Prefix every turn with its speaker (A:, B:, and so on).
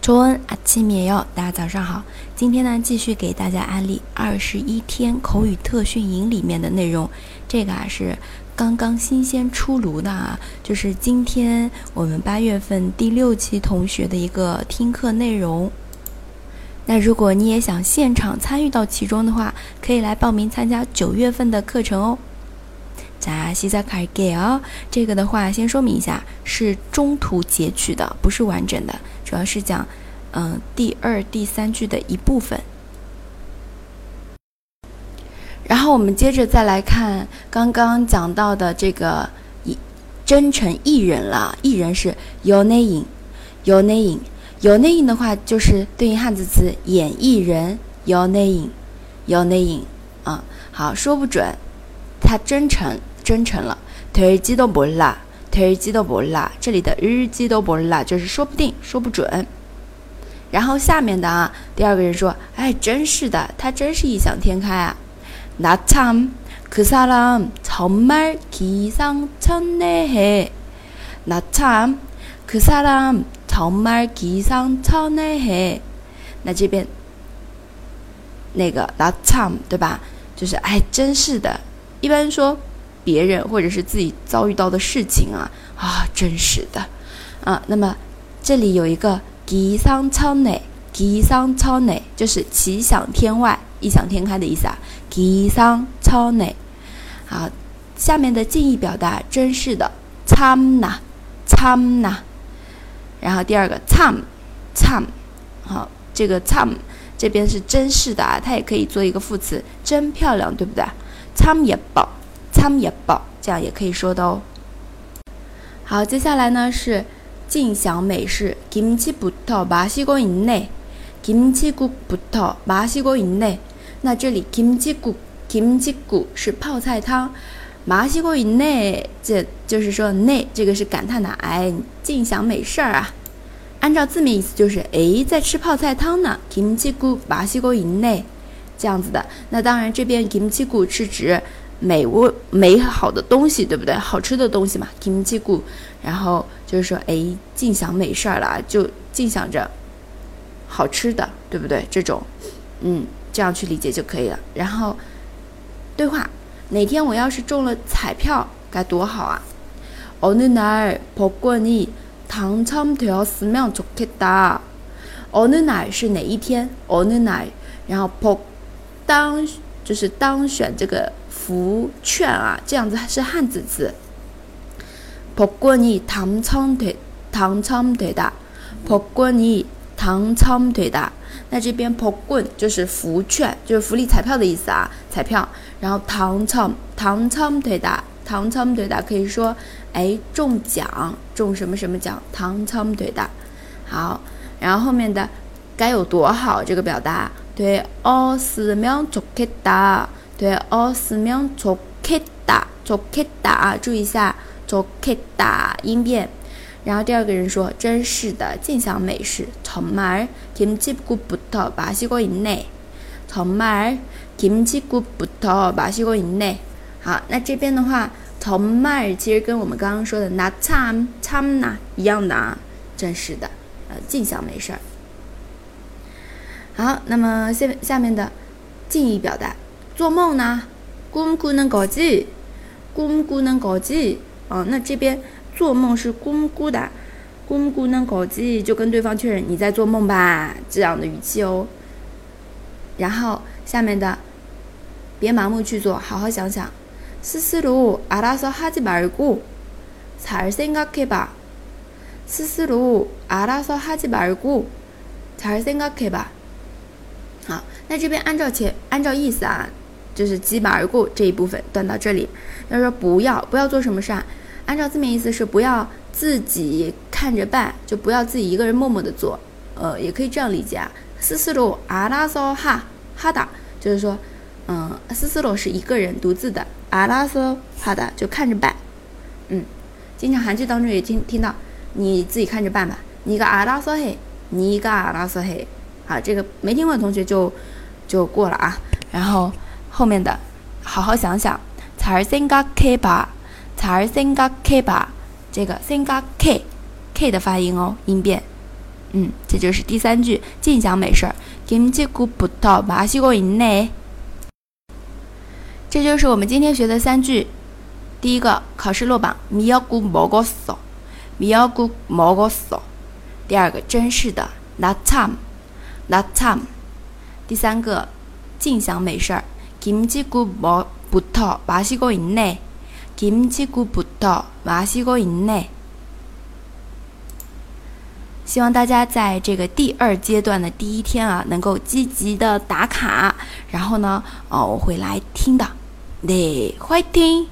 A: 周恩阿七米哟，大家早上好。今天呢，继续给大家安利二十一天口语特训营里面的内容。这个啊是刚刚新鲜出炉的啊，就是今天我们八月份第六期同学的一个听课内容。那如果你也想现场参与到其中的话，可以来报名参加九月份的课程哦。在西萨卡尔给哦，这个的话先说明一下，是中途截取的，不是完整的，主要是讲，嗯，第二、第三句的一部分。然后我们接着再来看刚刚讲到的这个艺真诚艺人了，艺人是有内影，有内影，有内影的话就是对应汉字词演艺人，有内影，有内影，啊，好说不准，他真诚。真诚了，推机都不啦，推机都不啦。这里的日机都不啦，就是说不定，说不准。然后下面的啊，第二个人说：“哎，真是的，他真是异想天开啊。”나참그사람정말기상천외해나참그사람정말기상천외해那这边那个나참对吧？就是哎，真是的。 一般说。别人或者是自己遭遇到的事情啊啊，真实的啊。那么这里有一个吉桑超内，吉桑超内就是奇想天外、异想天开的意思啊。吉桑超内，好，下面的近义表达真是的，参呐参呐。然后第二个参参，好，这个参这边是真是的啊，它也可以做一个副词，真漂亮，对不对？参也宝。参也报，这样也可以说的哦。好，接下来呢是尽享美食。김치부터마시고있네김치국부터마시고있네那这里김치국김치국是泡菜汤，마시고있네这就是说네这个是感叹的，哎，尽享美事儿啊。按照字面意思就是哎，在吃泡菜汤呢。김치국마시고있네 这样子的。那当然这边김치국是指。美味美好的东西，对不对？好吃的东西嘛，kimchi gu。然后就是说，哎，尽享美事儿了，就尽享着好吃的，对不对？这种，嗯，这样去理解就可以了。然后对话，哪天我要是中了彩票，该多好啊！어느날복권이당첨되었으면좋겠다어느날是哪一天？어느 날， 然后복 当就是当选这个。福券啊，这样子是汉字词。복권이당첨되당첨되 다， 복권이당첨되 다。 那这边복권就是福券，就是福利彩票的意思啊，彩票。然后당첨당첨되 다， 당첨되다可以说，哎，中奖，中什么什么奖，당첨되 다。 好，然后后面的该有多好这个表达， 对，어쓰면좋겠 다。 对，哦，四秒做 K 打，做 K 打，注意一下做 K 打音变。然后第二个人说：“真是的，尽享美食。”정말김치국부터마시고있 네。 정말김치국부터마시고있 네。 好，那这边的话，정말其实跟我们刚刚说的나참참나一样的啊，真是的，呃，尽享美事儿。 好，那么下下面的近义表达。做梦呢？꿈꾸는거 지？ 꿈꾸는거 지？ 哦，那这边做梦是꿈꾸 다， 꿈꾸는거 지？ 就跟对方确认你在做梦吧，这样的语气哦。然后下面的，别盲目去做，好好想想。스스로알아서하지말고잘생각해 봐。 스스로알아서하지말고잘생각해 봐。 好，那这边按照前按照意思啊。就是击马而过这一部分断到这里，要说不要不要做什么事啊？按照字面意思是不要自己看着办，就不要自己一个人默默的做。呃，也可以这样理解啊。斯斯罗阿拉索哈哈达，就是说，嗯，斯斯罗是一个人独自的，阿拉索哈达就看着办。嗯，经常韩剧当中也听听到，你自己看着办吧。你个阿拉索嘿，你个阿拉索嘿，好，这个没听过的同学就就过了啊。然后。后面的，好好想想，잘생각해 봐， 잘생각해 봐， 这个생각 K，K 的发音哦，音变， 嗯，这就是第三句，尽享美事儿。김치국부터마시고있네。这就是我们今天学的三句。第一个考试落榜，미역국먹었 어， 미역국먹었 어。 第二个真是的，나참 나 참。 第三个尽享美事儿，김치국부터마시고있 네， 김치국부터마시고있 네。 希望大家在这个第二阶段的第一天啊，能够积极的打卡，然后呢，哦，我会来听的，对，欢迎听。